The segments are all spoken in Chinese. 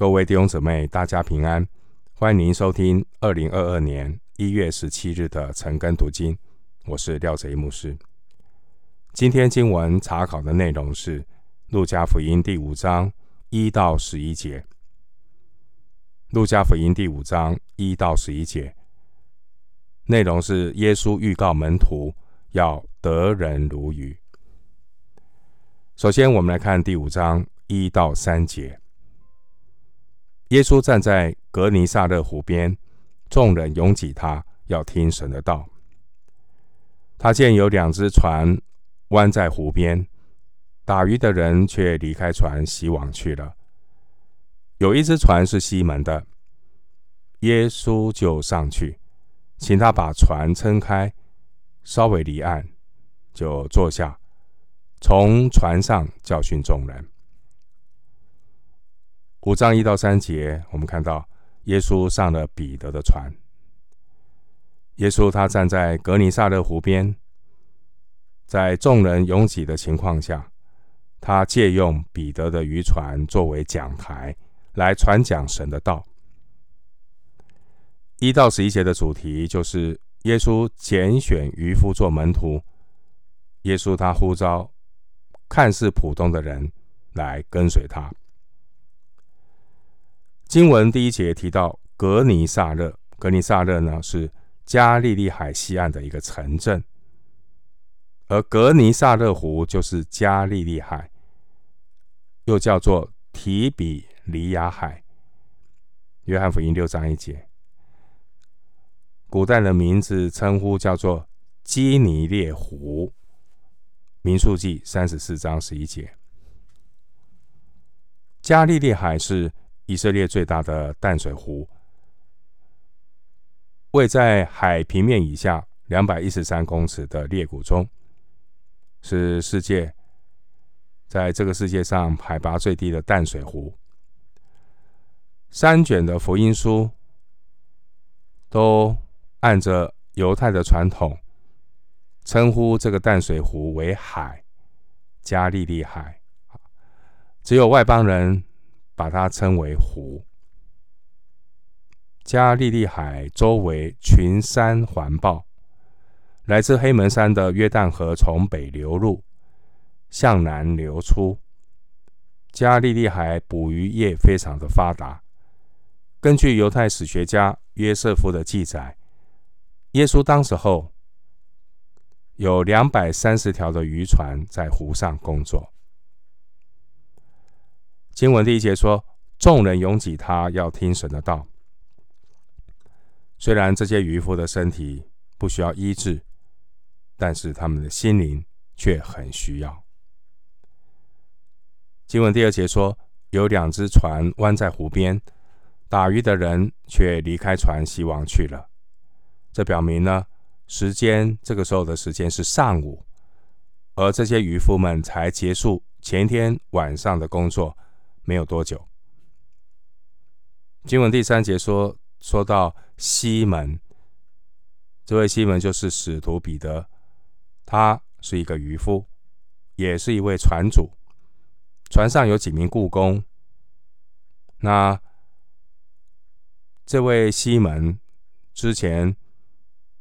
各位弟兄姊妹，大家平安！欢迎您收听二零二二年一月十七日的晨更读经，我是廖贼牧师。今天经文查考的内容是《路加福音》第五章一到十一节，《路加福音》第五章一到十一节内容是耶稣预告门徒要得人如鱼。首先，我们来看第五章一到三节。耶稣站在革尼撒勒湖边，众人拥挤他，要听神的道。他见有两只船弯在湖边，打鱼的人却离开船，洗网去了。有一只船是西门的，耶稣就上去，请他把船撑开，稍微离岸，就坐下，从船上教训众人。五章一到三节，我们看到耶稣上了彼得的船。耶稣他站在格尼撒勒湖边，在众人拥挤的情况下，他借用彼得的渔船作为讲台，来传讲神的道。一到十一节的主题就是耶稣拣选渔夫做门徒。耶稣他呼召看似普通的人来跟随他。经文第一节提到格尼萨勒，格尼萨勒呢是加利利海西岸的一个城镇，而格尼萨勒湖就是加利利海，又叫做提比里亚海。约翰福音六章一节，古代的名字称呼叫做基尼列湖。民数记三十四章十一节，加利利海是。以色列最大的淡水湖，位在海平面以下两百一十三公尺的裂谷中，是世界在这个世界上海拔最低的淡水湖。三卷的福音书都按着犹太的传统，称呼这个淡水湖为海，加利利海。只有外邦人。把它称为湖。加利利海周围群山环抱，来自黑门山的约旦河从北流入，向南流出。加利利海捕鱼业非常的发达。根据犹太史学家约瑟夫的记载，耶稣当时候有两百三十条的渔船在湖上工作。经文第一节说：“众人拥挤他，要听神的道。”虽然这些渔夫的身体不需要医治，但是他们的心灵却很需要。经文第二节说：“有两只船弯在湖边，打鱼的人却离开船，洗网去了。”这表明呢，时间这个时候的时间是上午，而这些渔夫们才结束前天晚上的工作。没有多久，经文第三节说，说到西门，这位西门就是使徒彼得，他是一个渔夫，也是一位船主，船上有几名雇工。那这位西门之前，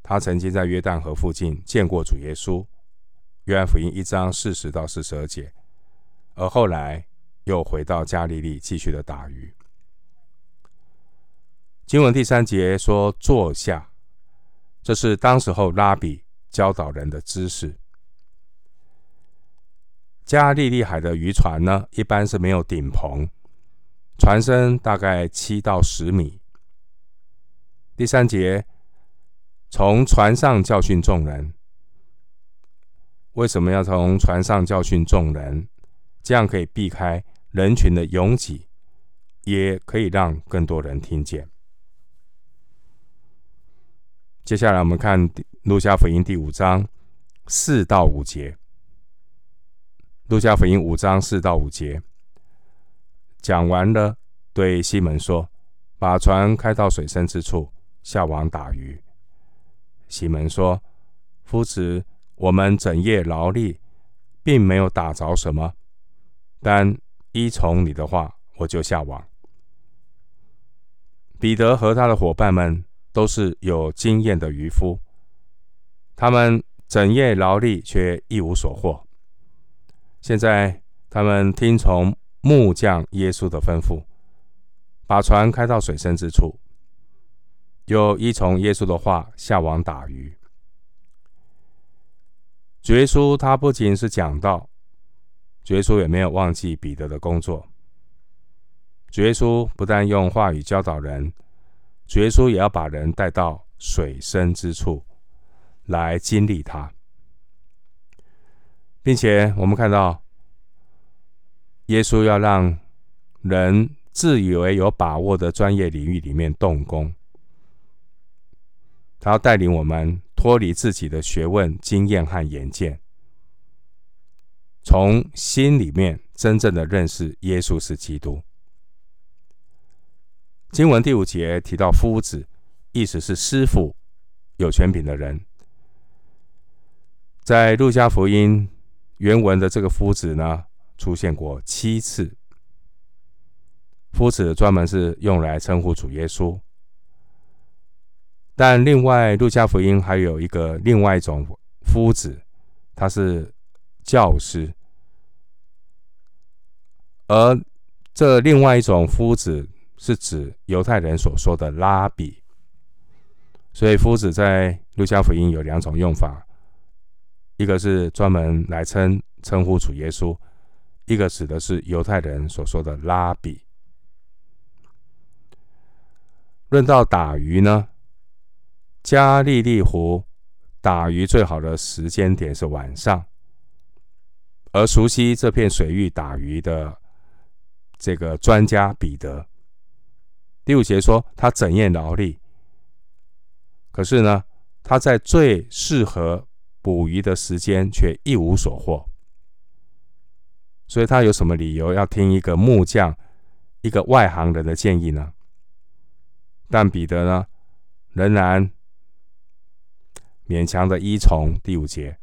他曾经在约旦河附近见过主耶稣，约翰福音一章四十到四十二节，而后来。又回到加利利继续的打鱼。经文第三节说：“坐下。”这是当时候拉比教导人的姿势。加利利海的渔船呢，一般是没有顶棚，船身大概七到十米。第三节，从船上教训众人。为什么要从船上教训众人？这样可以避开。人群的拥挤，也可以让更多人听见。接下来，我们看《路加福音》第五章四到五节。《路加福音》五章四到五节讲完了，对西门说：“把船开到水深之处，下网打鱼。”西门说：“夫子，我们整夜劳力，并没有打着什么，但……”依从你的话，我就下网。彼得和他的伙伴们都是有经验的渔夫，他们整夜劳力却一无所获。现在他们听从木匠耶稣的吩咐，把船开到水深之处，又依从耶稣的话下网打鱼。主耶稣他不仅是讲道，主耶稣也没有忘记彼得的工作。主耶稣不但用话语教导人，主耶稣也要把人带到水深之处来经历他，并且我们看到，耶稣要让人自以为有把握的专业领域里面动工，他要带领我们脱离自己的学问、经验和眼见，从心里面真正的认识耶稣是基督。经文第五节提到夫子，意思是师傅，有权柄的人。在路加福音原文的这个夫子呢，出现过七次。夫子专门是用来称呼主耶稣，但另外路加福音还有一个另外一种夫子，他是教师，而这另外一种夫子。是指犹太人所说的拉比，所以夫子在路加福音有两种用法，一个是专门来称称呼主耶稣，一个指的是犹太人所说的拉比。论到打鱼呢，加利利湖打鱼最好的时间点是晚上，而熟悉这片水域打鱼的这个专家彼得。第五节说他整夜劳力，可是呢，他在最适合捕鱼的时间却一无所获，所以他有什么理由要听一个木匠、一个外行人的建议呢？但彼得呢，仍然勉强的依从第五节，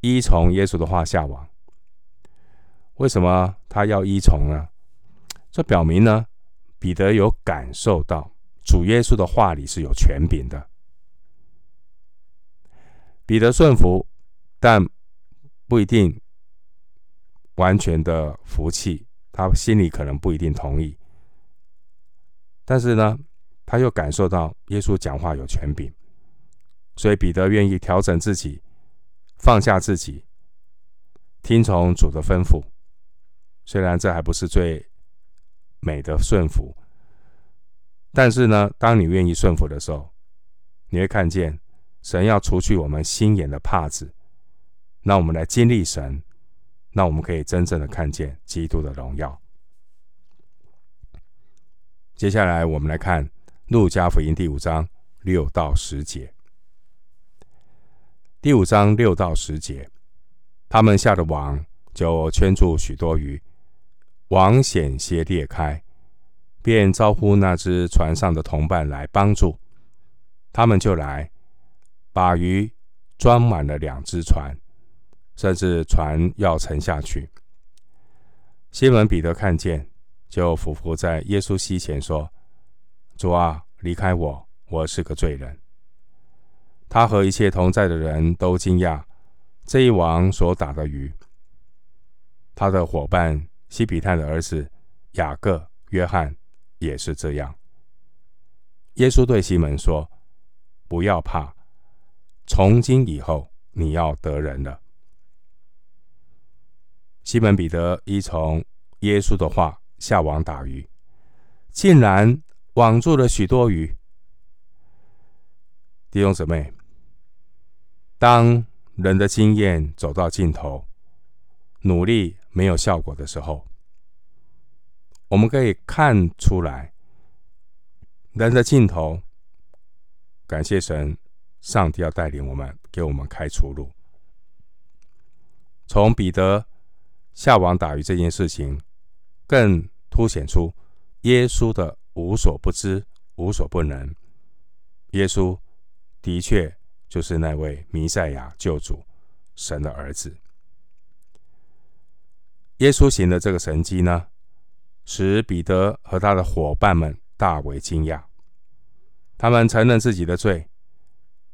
依从耶稣的话下网。为什么他要依从呢？这表明呢，彼得有感受到主耶稣的话里是有权柄的。彼得顺服，但不一定完全的服气，他心里可能不一定同意。但是呢，他又感受到耶稣讲话有权柄，所以彼得愿意调整自己，放下自己，听从主的吩咐。虽然这还不是最。美的顺服，但是呢，当你愿意顺服的时候，你会看见神要除去我们心眼的帕子，那我们来经历神，那我们可以真正的看见基督的荣耀。接下来我们来看路加福音第五章六到十节。第五章六到十节，他们下了网，就圈住许多鱼。网险些裂开，便招呼那只船上的同伴来帮助。他们就来，把鱼装满了两只船，甚至船要沉下去。西门彼得看见，就俯伏在耶稣膝前说：“主啊，离开我，我是个罪人。”他和一切同在的人都惊讶这一网所打的鱼。他的伙伴。西比泰的儿子雅各、约翰也是这样。耶稣对西门说：“不要怕，从今以后你要得人了。”西门彼得依从耶稣的话下网打鱼，竟然网住了许多鱼。弟兄姊妹，当人的经验走到尽头，努力。没有效果的时候，我们可以看出来，人的尽头。感谢神，上帝要带领我们，给我们开出路。从彼得下网打鱼这件事情，更凸显出耶稣的无所不知、无所不能。耶稣的确就是那位弥赛亚救主，神的儿子。耶稣行的这个神迹呢，使彼得和他的伙伴们大为惊讶。他们承认自己的罪。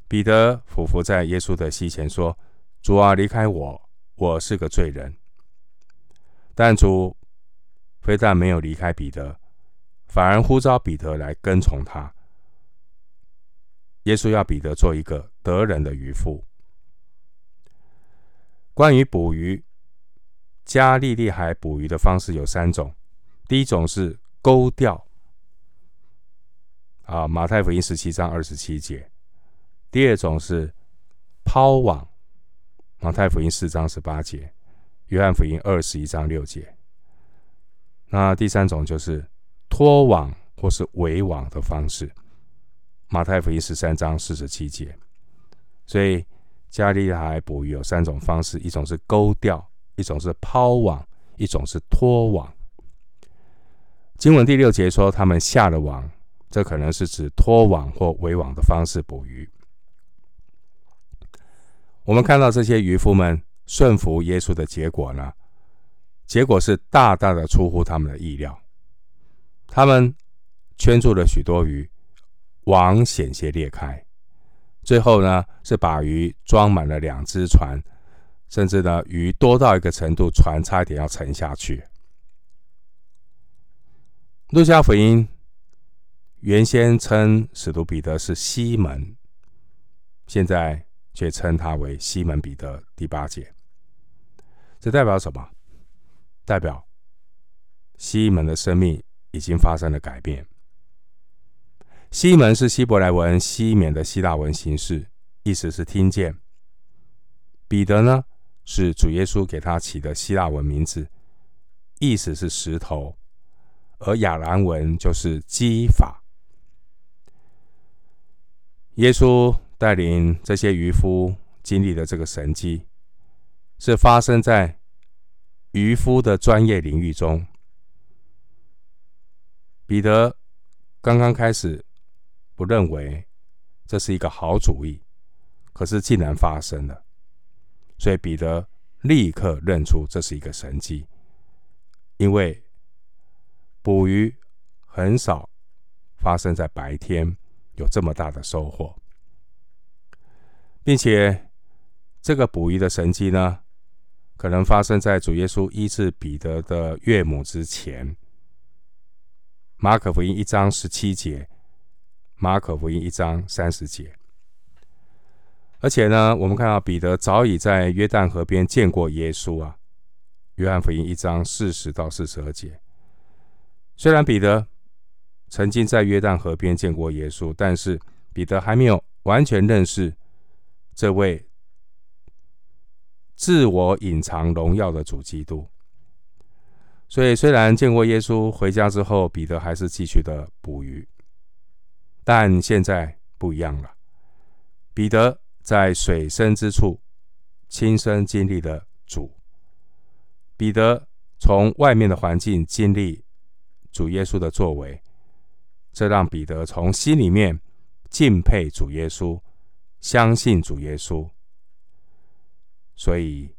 彼得俯伏在耶稣的膝前说：“主啊，离开我，我是个罪人。”但主非但没有离开彼得，反而呼召彼得来跟从他。耶稣要彼得做一个得人的渔夫。关于捕鱼，加利利海捕鱼的方式有三种。第一种是钩钓，啊，马太福音十七章二十七节；第二种是抛网，马太福音四章十八节，约翰福音二十一章六节。那第三种就是拖网或是围网的方式，马太福音十三章四十七节。所以加利利海捕鱼有三种方式：一种是钩钓，一种是抛网，一种是拖网。经文第六节说，他们下了网，这可能是指拖网或围网的方式捕鱼。我们看到这些渔夫们顺服耶稣的结果呢？结果是大大的出乎他们的意料。他们圈住了许多鱼，网险些裂开。最后呢，是把鱼装满了两只船，甚至呢，鱼多到一个程度，船差一点要沉下去。路加福音原先称使徒彼得是西门，现在却称他为西门彼得。第八节，这代表什么？代表西门的生命已经发生了改变。西门是希伯来文西缅的希腊文形式，意思是听见。彼得呢，是主耶稣给他起的希腊文名字，意思是石头。而亚兰文就是基法。耶稣带领这些渔夫经历的这个神迹，是发生在渔夫的专业领域中。彼得刚刚开始不认为这是一个好主意，可是竟然发生了，所以彼得立刻认出这是一个神迹，因为。捕鱼很少发生在白天，有这么大的收获，并且这个捕鱼的神迹呢，可能发生在主耶稣医治彼得的岳母之前。马可福音一章十七节，马可福音一章三十节。而且呢，我们看到彼得早已在约旦河边见过耶稣啊，约翰福音一章四十到四十二节。虽然彼得曾经在约旦河边见过耶稣，但是彼得还没有完全认识这位自我隐藏荣耀的主基督。所以，虽然见过耶稣，回家之后，彼得还是继续的捕鱼。但现在不一样了，彼得在水深之处亲身经历了主。彼得从外面的环境经历。主耶稣的作为，这让彼得从心里面敬佩主耶稣，相信主耶稣。所以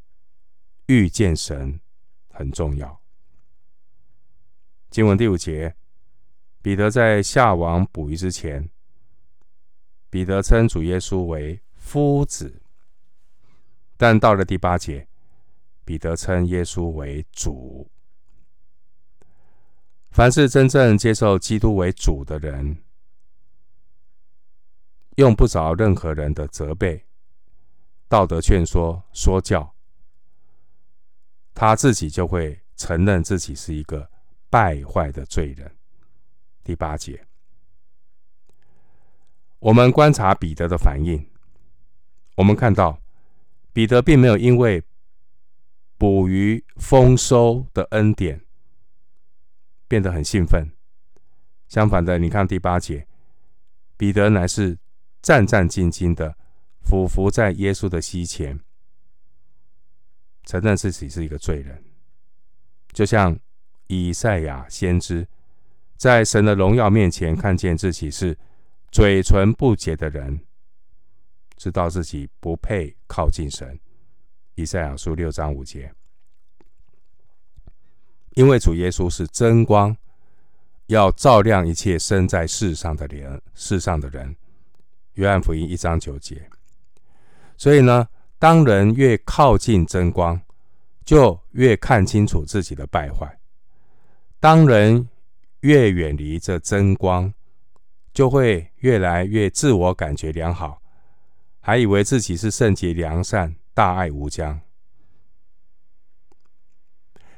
遇见神很重要。经文第五节，彼得在下网捕鱼之前，彼得称主耶稣为夫子，但到了第八节，彼得称耶稣为主。凡是真正接受基督为主的人，用不着任何人的责备、道德劝说、说教，他自己就会承认自己是一个败坏的罪人。第八节，我们观察彼得的反应，我们看到彼得并没有因为捕鱼丰收的恩典。变得很兴奋。相反的，你看第八节，彼得乃是战战兢兢的俯伏在耶稣的膝前，承认自己是一个罪人，就像以赛亚先知在神的荣耀面前看见自己是嘴唇不洁的人，知道自己不配靠近神。以赛亚书六章五节。因为主耶稣是真光，要照亮一切生在世上的人，世上的人。约翰福音一章九节。所以呢，当人越靠近真光，就越看清楚自己的败坏；当人越远离这真光，就会越来越自我感觉良好，还以为自己是圣洁良善、大爱无疆。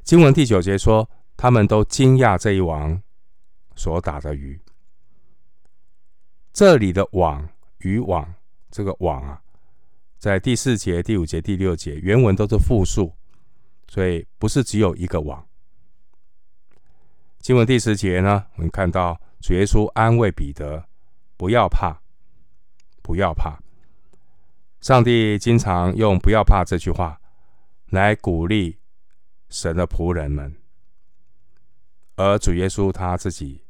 经文第九节说，他们都惊讶这一网所打的鱼。这里的网，渔网，这个网啊。在第四节、第五节、第六节，原文都是复数，所以不是只有一个网。经文第十节呢，我们看到主耶稣安慰彼得：“不要怕，不要怕。”上帝经常用“不要怕”这句话来鼓励神的仆人们，而主耶稣他自己，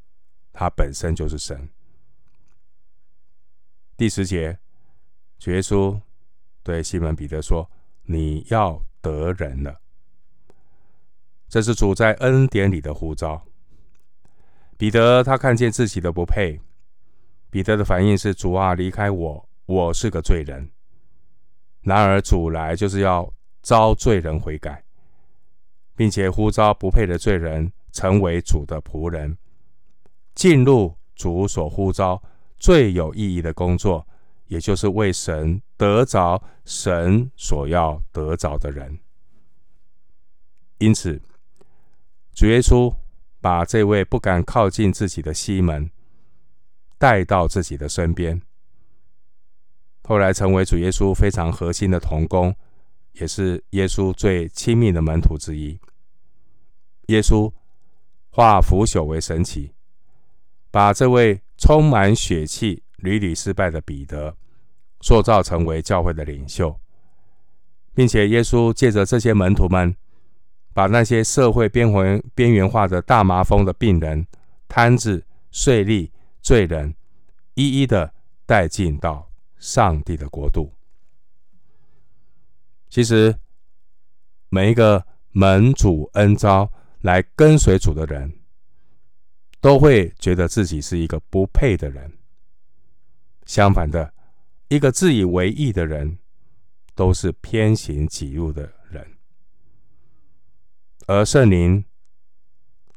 他本身就是神。第十节，主耶稣。对西门彼得说：“你要得人了。”这是主在恩典里的呼召。彼得他看见自己的不配，彼得的反应是：“主啊，离开我，我是个罪人。”然而主来就是要召罪人悔改，并且呼召不配的罪人成为主的仆人，进入主所呼召最有意义的工作。也就是为神得着神所要得着的人，因此主耶稣把这位不敢靠近自己的西门带到自己的身边，后来成为主耶稣非常核心的同工，也是耶稣最亲密的门徒之一。耶稣化腐朽为神奇，把这位充满血气。屡屡失败的彼得，塑造成为教会的领袖，并且耶稣借着这些门徒们，把那些社会边缘边缘化的大麻风的病人、瘫子、税吏、罪人，一一的带进到上帝的国度。其实，每一个蒙主恩召来跟随主的人，都会觉得自己是一个不配的人。相反的，一个自以为义的人，都是偏行己路的人。而圣灵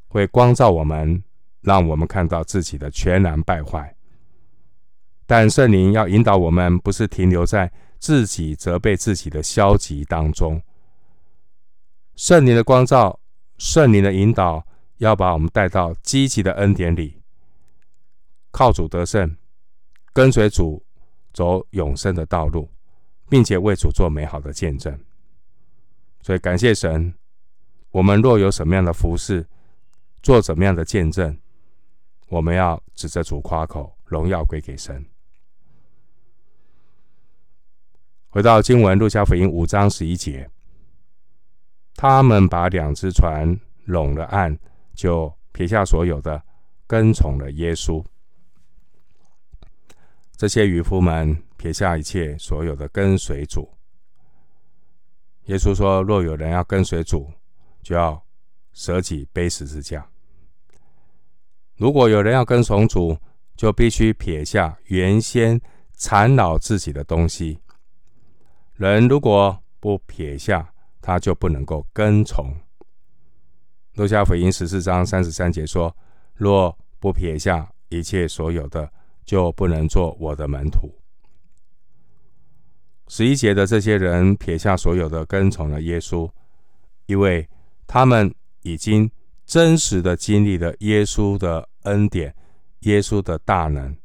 会光照我们，让我们看到自己的全然败坏。但圣灵要引导我们，不是停留在自己责备自己的消极当中。圣灵的光照，圣灵的引导，要把我们带到积极的恩典里，靠主得胜。跟随主走永生的道路，并且为主做美好的见证。所以感谢神，我们若有什么样的服事，做怎么样的见证，我们要指着主夸口，荣耀归给神。回到经文，路加福音五章十一节，他们把两只船拢了岸，就撇下所有的，跟从了耶稣。这些渔夫们撇下一切，所有的跟随主。耶稣说：“若有人要跟随主，就要舍己背十字架。如果有人要跟从主，就必须撇下原先缠绕自己的东西。人如果不撇下，他就不能够跟从。”路加福音十四章三十三节说：“若不撇下一切所有的。”就不能做我的门徒。十一节的这些人撇下所有的，跟从了耶稣，因为他们已经真实的经历了耶稣的恩典、耶稣的大能，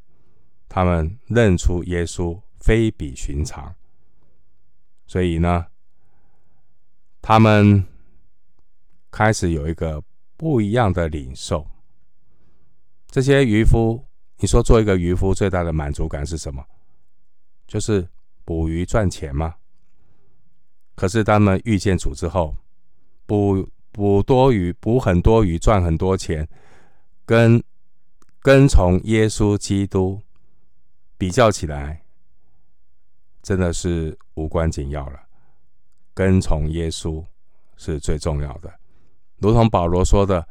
他们认出耶稣非比寻常，所以呢，他们开始有一个不一样的领受。这些渔夫。你说做一个渔夫最大的满足感是什么？就是捕鱼赚钱吗？可是他们遇见主之后，捕捕多鱼，捕很多鱼，赚很多钱，跟跟从耶稣基督比较起来，真的是无关紧要了。跟从耶稣是最重要的，如同保罗说的：“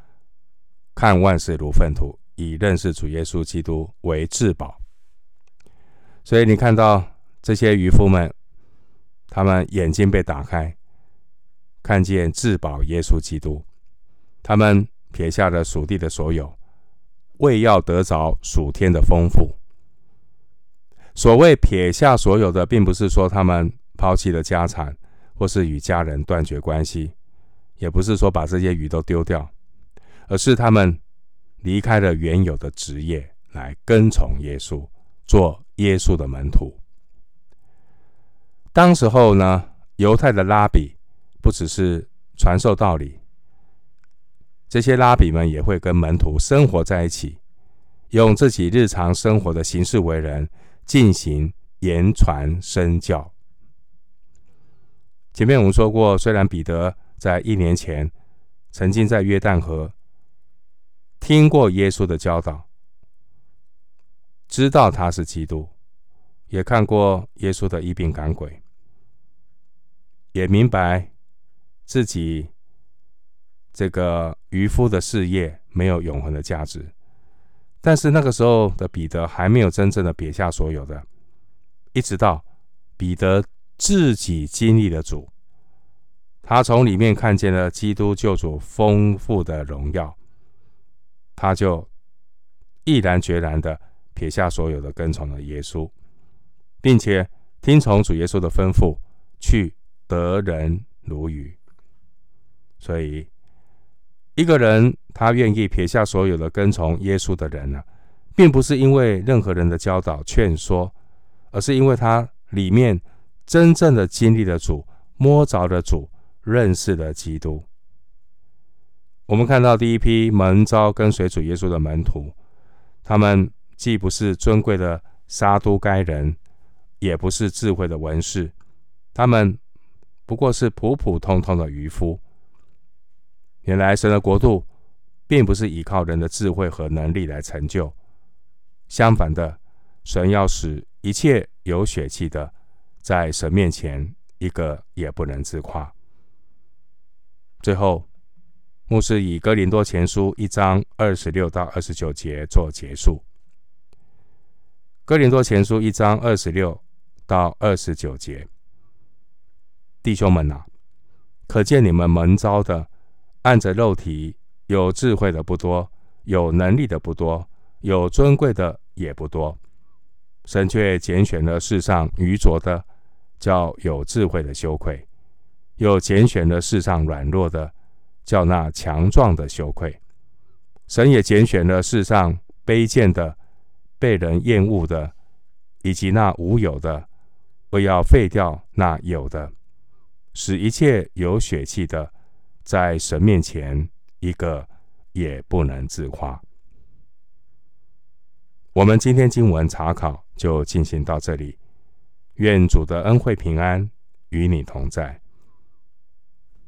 看万事如粪土，以认识主耶稣基督为至宝。所以你看到这些渔夫们，他们眼睛被打开，看见至宝耶稣基督，他们撇下了属地的所有，为要得着属天的丰富。所谓撇下所有的，并不是说他们抛弃了家产，或是与家人断绝关系，也不是说把这些鱼都丢掉，而是他们离开了原有的职业，来跟从耶稣，做耶稣的门徒。当时候呢，犹太的拉比不只是传授道理，这些拉比们也会跟门徒生活在一起，用自己日常生活的形式为人。进行言传身教。前面我们说过，虽然彼得在一年前曾经在约旦河听过耶稣的教导，知道他是基督，也看过耶稣的医病赶鬼，也明白自己这个渔夫的事业没有永恒的价值。但是那个时候的彼得还没有真正的撇下所有的，一直到彼得自己经历了主，他从里面看见了基督救主丰富的荣耀，他就毅然决然的撇下所有的，跟从了耶稣，并且听从主耶稣的吩咐，去得人如鱼。所以。一个人，他愿意撇下所有的跟从耶稣的人呢，并不是因为任何人的教导劝说，而是因为他里面真正的经历了主，摸着了主，认识了基督。我们看到第一批蒙召跟随主耶稣的门徒，他们既不是尊贵的撒都该人，也不是智慧的文士，他们不过是普普通通的渔夫。原来神的国度，并不是依靠人的智慧和能力来成就，相反的，神要使一切有血气的，在神面前一个也不能自夸。最后，牧师以哥林多前书一章二十六到二十九节做结束。哥林多前书一章二十六到二十九节，弟兄们啊，可见你们蒙召的。按着肉体，有智慧的不多，有能力的不多，有尊贵的也不多。神却拣选了世上愚拙的，叫有智慧的羞愧；又拣选了世上软弱的，叫那强壮的羞愧。神也拣选了世上卑贱的、被人厌恶的，以及那无有的，为要废掉那有的，使一切有血气的。在神面前，一个也不能自夸。我们今天经文查考就进行到这里，愿主的恩惠平安与你同在。